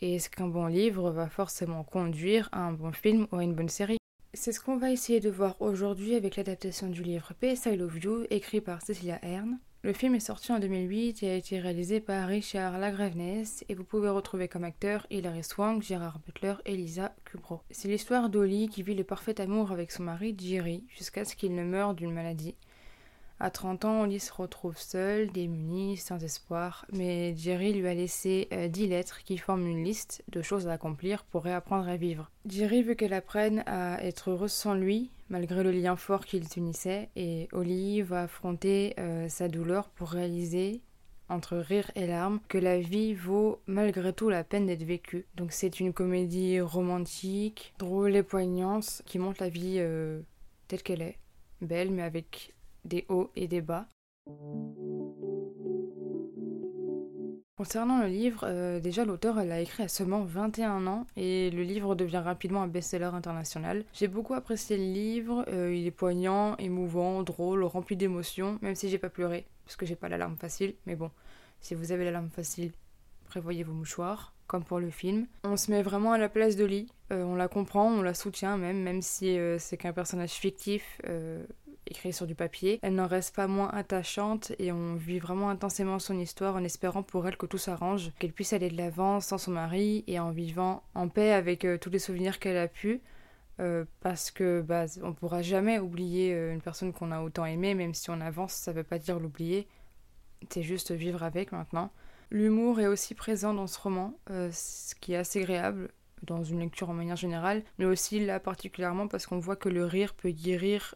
Et est-ce qu'un bon livre va forcément conduire à un bon film ou à une bonne série C'est ce qu'on va essayer de voir aujourd'hui avec l'adaptation du livre PS I Love You, écrit par Cecilia Hearn. Le film est sorti en 2008 et a été réalisé par Richard Lagravness et vous pouvez retrouver comme acteurs Hilary Swank, Gérard Butler et Lisa Kubro. C'est l'histoire d'Ollie qui vit le parfait amour avec son mari Jerry jusqu'à ce qu'il ne meure d'une maladie. À 30 ans, Oli se retrouve seule, démunie, sans espoir, mais Jerry lui a laissé euh, dix 10 lettres qui forment une liste de choses à accomplir pour réapprendre à vivre. Jerry veut qu'elle apprenne à être heureuse sans lui, malgré le lien fort qu'ils unissaient, et Oli va affronter euh, sa douleur pour réaliser entre rire et larmes, que la vie vaut malgré tout la peine d'être vécue. Donc c'est une comédie romantique, drôle et poignante, qui montre la vie euh, telle qu'elle est, belle mais avec des hauts et des bas. Concernant le livre, euh, déjà l'auteur l'a écrit à seulement 21 ans et le livre devient rapidement un best-seller international. J'ai beaucoup apprécié le livre, euh, il est poignant, émouvant, drôle, rempli d'émotions, même si j'ai pas pleuré, parce que j'ai pas la larme facile, mais bon, si vous avez la larme facile, prévoyez vos mouchoirs, comme pour le film. On se met vraiment à la place de Lee, euh, on la comprend, on la soutient même, même si c'est qu'un personnage fictif, écrit sur du papier. Elle n'en reste pas moins attachante et on vit vraiment intensément son histoire en espérant pour elle que tout s'arrange, qu'elle puisse aller de l'avant sans son mari et en vivant en paix avec euh, tous les souvenirs qu'elle a pu. Euh, parce que bah, on pourra jamais oublier euh, une personne qu'on a autant aimée, même si on avance, ça veut pas dire l'oublier. C'est juste vivre avec maintenant. L'humour est aussi présent dans ce roman, ce qui est assez agréable dans une lecture en manière générale, mais aussi là particulièrement parce qu'on voit que le rire peut guérir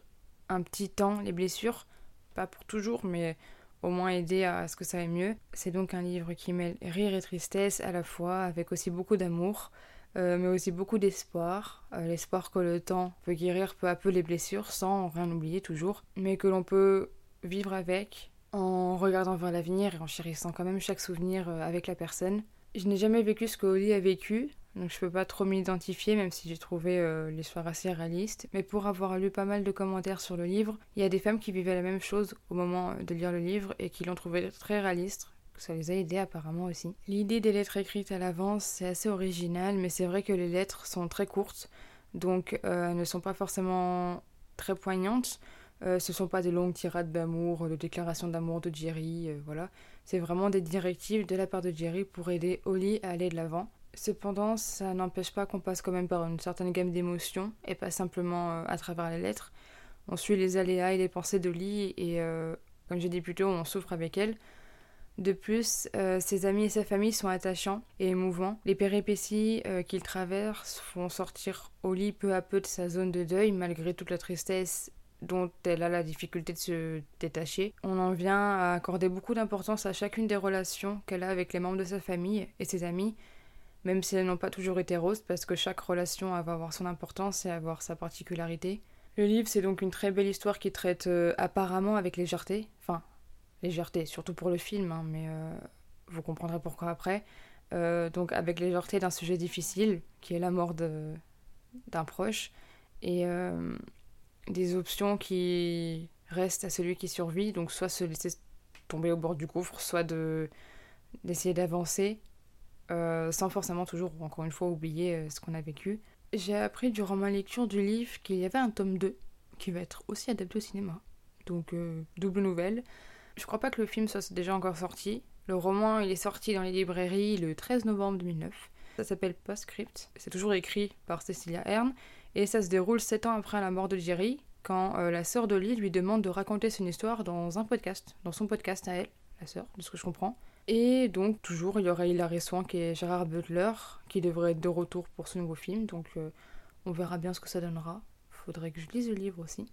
un petit temps les blessures, pas pour toujours, mais au moins aider à ce que ça aille mieux. C'est donc un livre qui mêle rire et tristesse à la fois, avec aussi beaucoup d'amour, euh, mais aussi beaucoup d'espoir. Euh, l'espoir que le temps peut guérir peu à peu les blessures sans rien oublier toujours, mais que l'on peut vivre avec en regardant vers l'avenir et en chérissant quand même chaque souvenir euh, avec la personne. Je n'ai jamais vécu ce que Oli a vécu, donc je peux pas trop m'identifier, même si j'ai trouvé euh, l'histoire assez réaliste. Mais pour avoir lu pas mal de commentaires sur le livre, il y a des femmes qui vivaient la même chose au moment de lire le livre et qui l'ont trouvé très réaliste. Ça les a aidées apparemment aussi. L'idée des lettres écrites à l'avance, c'est assez original, mais c'est vrai que les lettres sont très courtes, donc euh, elles ne sont pas forcément très poignantes. Euh, ce sont pas des longues tirades d'amour, de déclarations d'amour de Jerry, voilà. C'est vraiment des directives de la part de Jerry pour aider Holly à aller de l'avant. Cependant, ça n'empêche pas qu'on passe quand même par une certaine gamme d'émotions et pas simplement euh, à travers les lettres. On suit les aléas et les pensées de et, euh, comme j'ai dit plus tôt, on souffre avec elle. De plus, euh, ses amis et sa famille sont attachants et émouvants. Les péripéties qu'il traverse font sortir Oli peu à peu de sa zone de deuil malgré toute la tristesse dont elle a la difficulté de se détacher. On en vient à accorder beaucoup d'importance à chacune des relations qu'elle a avec les membres de sa famille et ses amis, même si elles n'ont pas toujours été roses, parce que chaque relation va avoir son importance et avoir sa particularité. Le livre, c'est donc une très belle histoire qui traite euh, apparemment avec légèreté, enfin, légèreté, surtout pour le film, hein, mais euh, vous comprendrez pourquoi après. Euh, donc avec légèreté d'un sujet difficile, qui est la mort d'un proche, et des options qui restent à celui qui survit, donc soit se laisser tomber au bord du gouffre, soit de d'essayer d'avancer euh, sans forcément toujours, encore une fois, oublier euh, ce qu'on a vécu. J'ai appris durant ma lecture du livre qu'il y avait un tome 2 qui va être aussi adapté au cinéma. Donc, euh, double nouvelle. Je crois pas que le film soit déjà encore sorti. Le roman, il est sorti dans les librairies le 13 novembre 2009. Ça s'appelle Postscript. C'est toujours écrit par Cecilia Hearn. Et ça se déroule 7 ans après la mort de Jerry, quand la sœur de lui demande de raconter son histoire dans un podcast, dans son podcast à elle, la sœur, de ce que je comprends. Et donc, toujours, il y aura Hilary Swank et Gérard Butler qui devraient être de retour pour ce nouveau film. Donc, euh, on verra bien ce que ça donnera. Faudrait que je lise le livre aussi.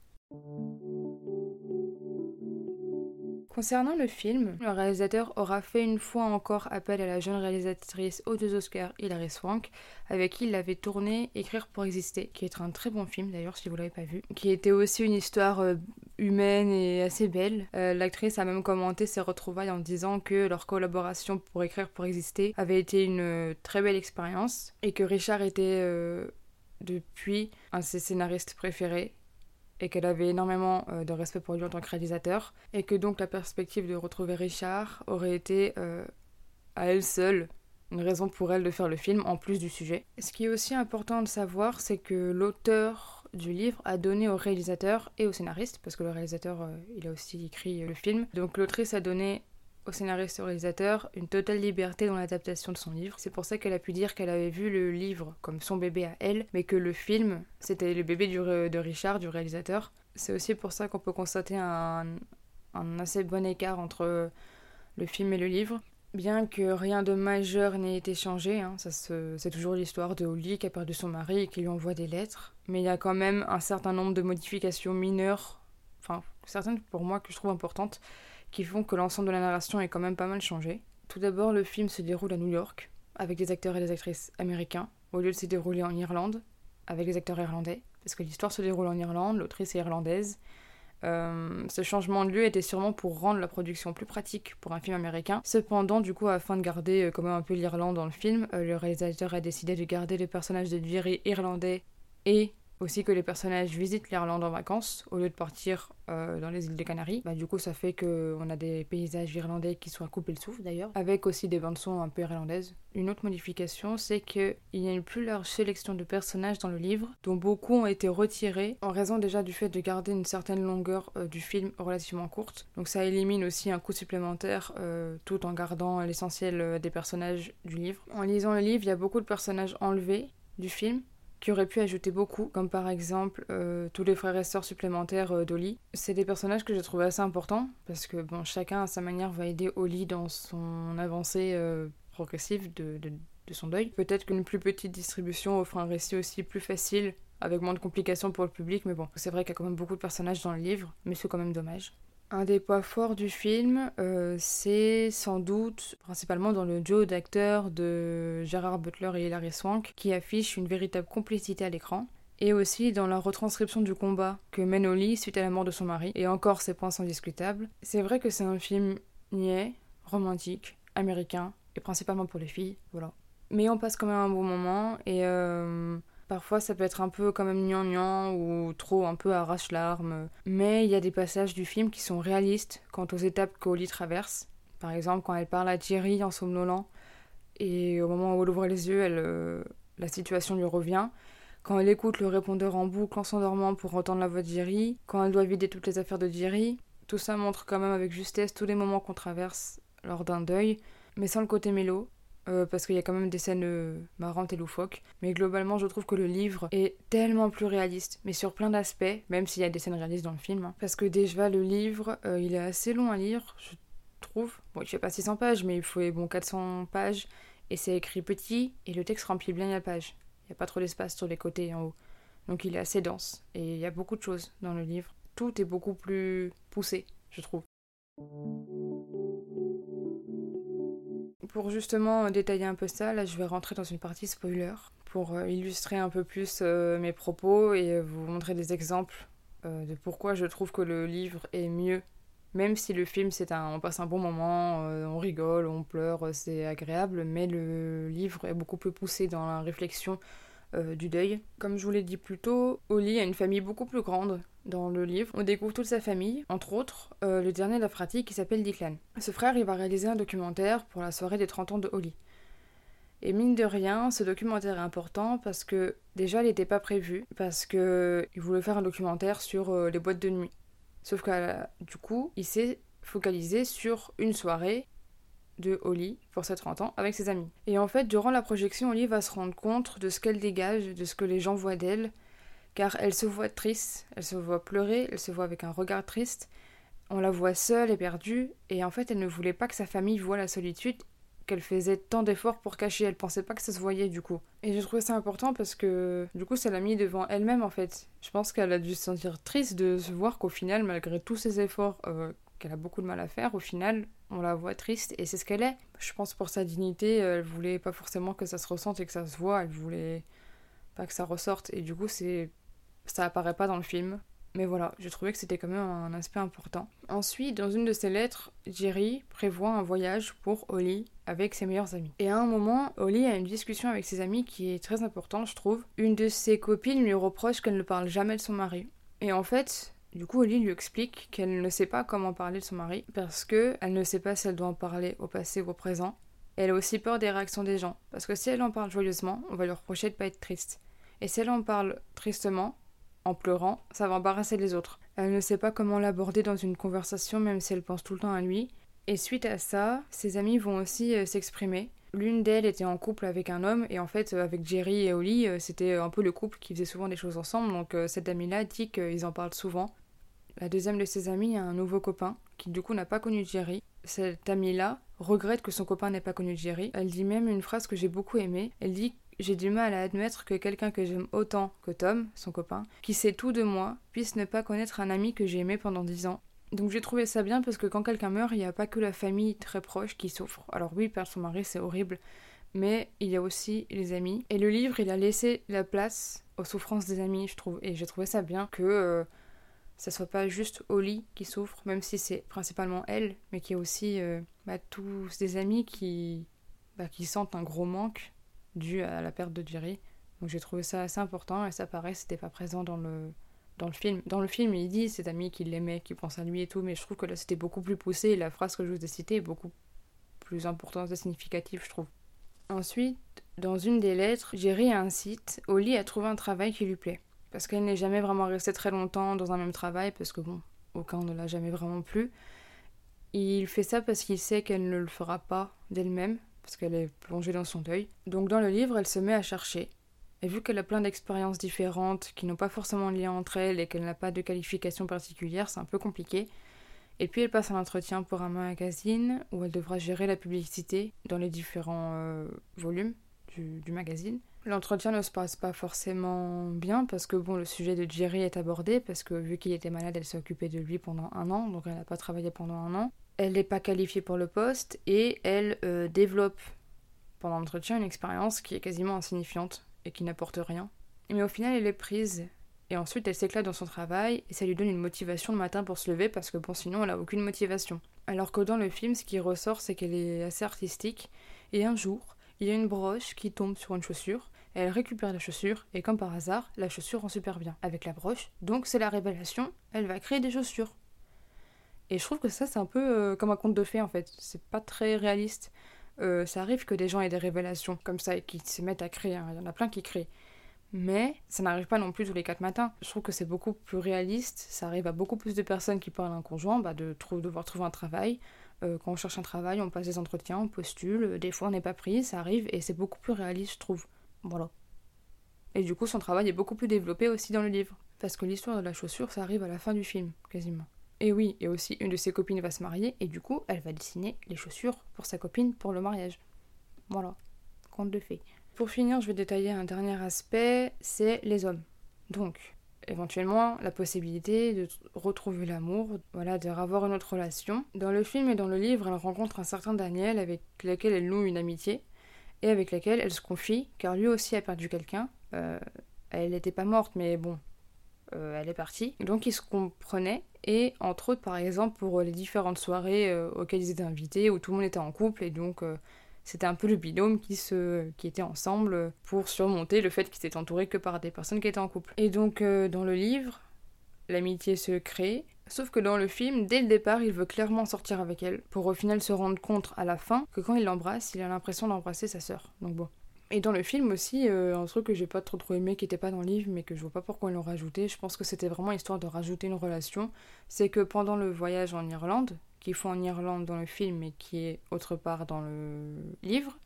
Concernant le film, le réalisateur aura fait une fois encore appel à la jeune réalisatrice aux deux Oscars Hilary Swank, avec qui il avait tourné Écrire pour exister, qui est un très bon film d'ailleurs si vous l'avez pas vu, qui était aussi une histoire euh, humaine et assez belle. Euh, l'actrice a même commenté ses retrouvailles en disant que leur collaboration pour Écrire pour exister avait été une euh, très belle expérience et que Richard était depuis un de ses scénaristes préférés et qu'elle avait énormément euh, de respect pour lui en tant que réalisateur, et que donc la perspective de retrouver Richard aurait été euh, à elle seule une raison pour elle de faire le film en plus du sujet. Ce qui est aussi important de savoir, c'est que l'auteur du livre a donné au réalisateur et au scénariste, parce que le réalisateur, euh, il a aussi écrit le film, donc l'autrice a donné au scénariste et au réalisateur une totale liberté dans l'adaptation de son livre. C'est pour ça qu'elle a pu dire qu'elle avait vu le livre comme son bébé à elle, mais que le film, c'était le bébé de Richard, du réalisateur. C'est aussi pour ça qu'on peut constater un, assez bon écart entre le film et le livre. Bien que rien de majeur n'ait été changé, hein, c'est toujours l'histoire de Holly qui a perdu son mari et qui lui envoie des lettres, mais il y a quand même un certain nombre de modifications mineures, enfin certaines pour moi que je trouve importantes, qui font que l'ensemble de la narration est quand même pas mal changé. Tout d'abord, le film se déroule à New York, avec des acteurs et des actrices américains, au lieu de se dérouler en Irlande, avec des acteurs irlandais, parce que l'histoire se déroule en Irlande, l'autrice est irlandaise. Euh, ce changement de lieu était sûrement pour rendre la production plus pratique pour un film américain. Cependant, du coup, afin de garder euh, quand même un peu l'Irlande dans le film, euh, le réalisateur a décidé de garder les personnages de Jerry irlandais et aussi que les personnages visitent l'Irlande en vacances au lieu de partir euh, dans les îles des Canaries. Bah, du coup, ça fait qu'on a des paysages irlandais qui sont à couper le souffle d'ailleurs, avec aussi des bandes son un peu irlandaises. Une autre modification, c'est qu'il y a une plus large sélection de personnages dans le livre, dont beaucoup ont été retirés en raison déjà du fait de garder une certaine longueur euh, du film relativement courte. Donc ça élimine aussi un coût supplémentaire euh, tout en gardant l'essentiel des personnages du livre. En lisant le livre, il y a beaucoup de personnages enlevés du film qui aurait pu ajouter beaucoup, comme par exemple euh, tous les frères et sœurs supplémentaires euh, d'Oli. C'est des personnages que j'ai trouvé assez importants, parce que bon, chacun à sa manière va aider Oli dans son avancée euh, progressive de, de, son deuil. Peut-être qu'une plus petite distribution offre un récit aussi plus facile, avec moins de complications pour le public, mais bon, c'est vrai qu'il y a quand même beaucoup de personnages dans le livre, mais c'est quand même dommage. Un des points forts du film, euh, c'est sans doute principalement dans le duo d'acteurs de Gérard Butler et Hilary Swank, qui affiche une véritable complicité à l'écran, et aussi dans la retranscription du combat que mène Oli suite à la mort de son mari, et encore ces points sont discutables. C'est vrai que c'est un film niais, romantique, américain, et principalement pour les filles, voilà. Mais on passe quand même un bon moment, et euh, Parfois, ça peut être un peu quand même gnangnan ou trop un peu arrache-larmes. Mais il y a des passages du film qui sont réalistes quant aux étapes qu'Oli traverse. Par exemple, quand elle parle à Thierry en somnolant, et au moment où elle ouvre les yeux, elle, euh, la situation lui revient. Quand elle écoute le répondeur en boucle en s'endormant pour entendre la voix de Jerry, quand elle doit vider toutes les affaires de Jerry, tout ça montre quand même avec justesse tous les moments qu'on traverse lors d'un deuil, mais sans le côté mélo. Euh, parce qu'il y a quand même des scènes euh, marrantes et loufoques. Mais globalement, je trouve que le livre est tellement plus réaliste, mais sur plein d'aspects, même s'il y a des scènes réalistes dans le film. Hein. Parce que déjà, le livre, euh, il est assez long à lire, je trouve. Bon, il fait pas 600 pages, mais il faut bon 400 pages, et c'est écrit petit, et le texte remplit bien la page. Il n'y a pas trop d'espace sur les côtés en haut. Donc il est assez dense, et il y a beaucoup de choses dans le livre. Tout est beaucoup plus poussé, je trouve. Pour justement détailler un peu ça, là je vais rentrer dans une partie spoiler pour euh, illustrer un peu plus euh, mes propos et vous montrer des exemples euh, de pourquoi je trouve que le livre est mieux. Même si le film, c'est un, on passe un bon moment, on rigole, on pleure, c'est agréable, mais le livre est beaucoup plus poussé dans la réflexion du deuil. Comme je vous l'ai dit plus tôt, Oli a une famille beaucoup plus grande dans le livre, on découvre toute sa famille, entre autres euh, le dernier de la fratrie qui s'appelle Declan. Ce frère, il va réaliser un documentaire pour la soirée des 30 ans de Holly. Et mine de rien, ce documentaire est important parce que déjà il n'était pas prévu, parce qu'il voulait faire un documentaire sur euh, les boîtes de nuit. Sauf que du coup, il s'est focalisé sur une soirée de Holly pour ses 30 ans avec ses amis. Et en fait, durant la projection, Holly va se rendre compte de ce qu'elle dégage, de ce que les gens voient d'elle, car elle se voit triste, elle se voit pleurer, elle se voit avec un regard triste, on la voit seule et perdue, et en fait elle ne voulait pas que sa famille voie la solitude qu'elle faisait tant d'efforts pour cacher, elle pensait pas que ça se voyait du coup. Et j'ai trouvé ça important parce que du coup ça l'a mis devant elle-même en fait. Je pense qu'elle a dû se sentir triste de se voir qu'au final, malgré tous ses efforts euh, qu'elle a beaucoup de mal à faire, au final, on la voit triste et c'est ce qu'elle est. Je pense pour sa dignité, elle voulait pas forcément que ça se ressente et que ça se voit, elle voulait pas que ça ressorte et du coup, c'est ça apparaît pas dans le film. Mais voilà, je trouvais que c'était quand même un aspect important. Ensuite, dans une de ses lettres, Jerry prévoit un voyage pour Holly avec ses meilleurs amis. Et à un moment, Holly a une discussion avec ses amis qui est très importante, je trouve. Une de ses copines lui reproche qu'elle ne parle jamais de son mari. Et en fait, du coup, Holly lui explique qu'elle ne sait pas comment parler de son mari parce que elle ne sait pas si elle doit en parler au passé ou au présent. elle a aussi peur des réactions des gens parce que si elle en parle joyeusement, on va lui reprocher de pas être triste. Et si elle en parle tristement, en pleurant, ça va embarrasser les autres. Elle ne sait pas comment l'aborder dans une conversation même si elle pense tout le temps à lui. Et suite à ça, ses amis vont aussi euh, s'exprimer. L'une d'elles était en couple avec un homme et en fait euh, avec Jerry et Holly, euh, c'était un peu le couple qui faisait souvent des choses ensemble. Donc cette amie-là dit qu'ils en parlent souvent. La deuxième de ses amies a un nouveau copain qui du coup n'a pas connu Jerry. Cette amie-là regrette que son copain n'ait pas connu Jerry. Elle dit même une phrase que j'ai beaucoup aimée. Elle dit j'ai du mal à admettre que quelqu'un que j'aime autant que Tom, son copain, qui sait tout de moi, puisse ne pas connaître un ami que j'ai aimé pendant dix ans. Donc j'ai trouvé ça bien parce que quand quelqu'un meurt, il n'y a pas que la famille très proche qui souffre. Alors oui, perdre son mari, c'est horrible, mais il y a aussi les amis. Et le livre, il a laissé la place aux souffrances des amis, je trouve. Et j'ai trouvé ça bien que euh, ça soit pas juste Holly qui souffre, même si c'est principalement elle, mais qu'il y a aussi euh, bah, tous des amis qui, bah, qui sentent un gros manque dû à la perte de Jerry. Donc j'ai trouvé ça assez important et ça paraît c'était pas présent dans le dans le film. Dans le film, il dit cet ami qu'il l'aimait, qu'il pense à lui et tout, mais je trouve que là c'était beaucoup plus poussé et la phrase que je vous ai citée est beaucoup plus importante et significative, je trouve. Ensuite, dans une des lettres, Jerry incite Holly à trouver un travail qui lui plaît. Parce qu'elle n'est jamais vraiment restée très longtemps dans un même travail, parce que bon, aucun ne l'a jamais vraiment plu. Il fait ça parce qu'il sait qu'elle ne le fera pas d'elle-même, parce qu'elle est plongée dans son deuil. Donc dans le livre, elle se met à chercher. Et vu qu'elle a plein d'expériences différentes qui n'ont pas forcément de lien entre elles et qu'elle n'a pas de qualification particulière, c'est un peu compliqué. Et puis elle passe un entretien pour un magazine où elle devra gérer la publicité dans les différents euh, volumes du, du magazine. L'entretien ne se passe pas forcément bien parce que bon, le sujet de Jerry est abordé parce que vu qu'il était malade, elle s'est occupée de lui pendant un an, donc elle n'a pas travaillé pendant un an elle n'est pas qualifiée pour le poste et elle euh, développe pendant l'entretien une expérience qui est quasiment insignifiante et qui n'apporte rien. Mais au final, elle est prise. Et ensuite, elle s'éclate dans son travail et ça lui donne une motivation le matin pour se lever parce que bon, sinon, elle a aucune motivation. Alors que dans le film, ce qui ressort, c'est qu'elle est assez artistique. Et un jour, il y a une broche qui tombe sur une chaussure. Elle récupère la chaussure et comme par hasard, la chaussure rend super bien avec la broche. Donc c'est la révélation, elle va créer des chaussures. Et je trouve que ça, c'est un peu euh, comme un conte de fées en fait. C'est pas très réaliste. Euh, ça arrive que des gens aient des révélations comme ça et qu'ils se mettent à créer. Hein. Il y en a plein qui créent. Mais ça n'arrive pas non plus tous les quatre matins. Je trouve que c'est beaucoup plus réaliste. Ça arrive à beaucoup plus de personnes qui parlent un conjoint bah, de devoir trouver un travail. Euh, quand on cherche un travail, on passe des entretiens, on postule. Des fois, on n'est pas pris, ça arrive et c'est beaucoup plus réaliste, je trouve. Voilà. Et du coup, son travail est beaucoup plus développé aussi dans le livre. Parce que l'histoire de la chaussure, ça arrive à la fin du film, quasiment. Et oui, et aussi une de ses copines va se marier et du coup, elle va dessiner les chaussures pour sa copine pour le mariage. Voilà, conte de fées. Pour finir, je vais détailler un dernier aspect, c'est les hommes. Donc, éventuellement, la possibilité de retrouver l'amour, voilà, de revoir une autre relation. Dans le film et dans le livre, elle rencontre un certain Daniel avec lequel elle noue une amitié et avec laquelle elle se confie, car lui aussi a perdu quelqu'un. Euh, elle n'était pas morte, mais bon, euh, elle est partie. Donc ils se comprenaient et entre autres par exemple pour les différentes soirées euh, auxquelles ils étaient invités où tout le monde était en couple et donc c'était un peu le binôme qui, se, qui était ensemble pour surmonter le fait qu'ils étaient entourés que par des personnes qui étaient en couple. Et donc dans le livre, l'amitié se crée, sauf que dans le film, dès le départ, il veut clairement sortir avec elle pour au final se rendre compte à la fin que quand il l'embrasse, il a l'impression d'embrasser sa sœur. Donc bon. Et dans le film aussi, euh, un truc que j'ai pas trop trop aimé, qui était pas dans le livre, mais que je vois pas pourquoi ils l'ont rajouté, je pense que c'était vraiment histoire de rajouter une relation, c'est que pendant le voyage en Irlande, qu'ils font en Irlande dans le film mais qui est autre part dans le livre,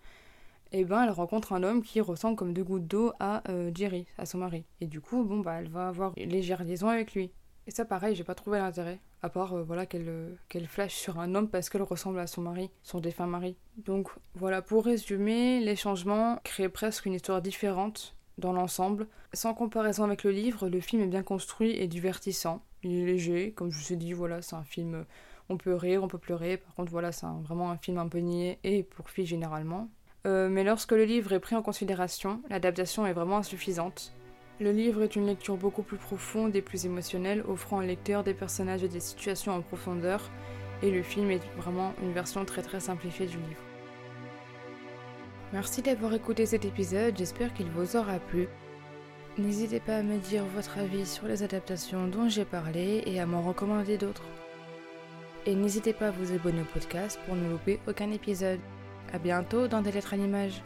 eh ben elle rencontre un homme qui ressemble comme deux gouttes d'eau à euh, Jerry, à son mari. Et du coup, bon bah elle va avoir une légère liaison avec lui. Et ça pareil, j'ai pas trouvé l'intérêt à part euh, voilà qu'elle euh, qu'elle flash sur un homme parce qu'elle ressemble à son mari, son défunt mari. Donc voilà, pour résumer, les changements créent presque une histoire différente dans l'ensemble. Sans comparaison avec le livre, le film est bien construit et divertissant. Il est léger, comme je vous ai dit, voilà, c'est un film On peut rire, on peut pleurer. Par contre, voilà, c'est vraiment un film un peu niais et pour filles généralement. Euh, mais lorsque le livre est pris en considération, l'adaptation est vraiment insuffisante. Le livre est une lecture beaucoup plus profonde et plus émotionnelle, offrant au lecteur des personnages et des situations en profondeur, et le film est vraiment une version très très simplifiée du livre. Merci d'avoir écouté cet épisode, j'espère qu'il vous aura plu. N'hésitez pas à me dire votre avis sur les adaptations dont j'ai parlé et à m'en recommander d'autres. Et n'hésitez pas à vous abonner au podcast pour ne louper aucun épisode. A bientôt dans des lettres à l'image.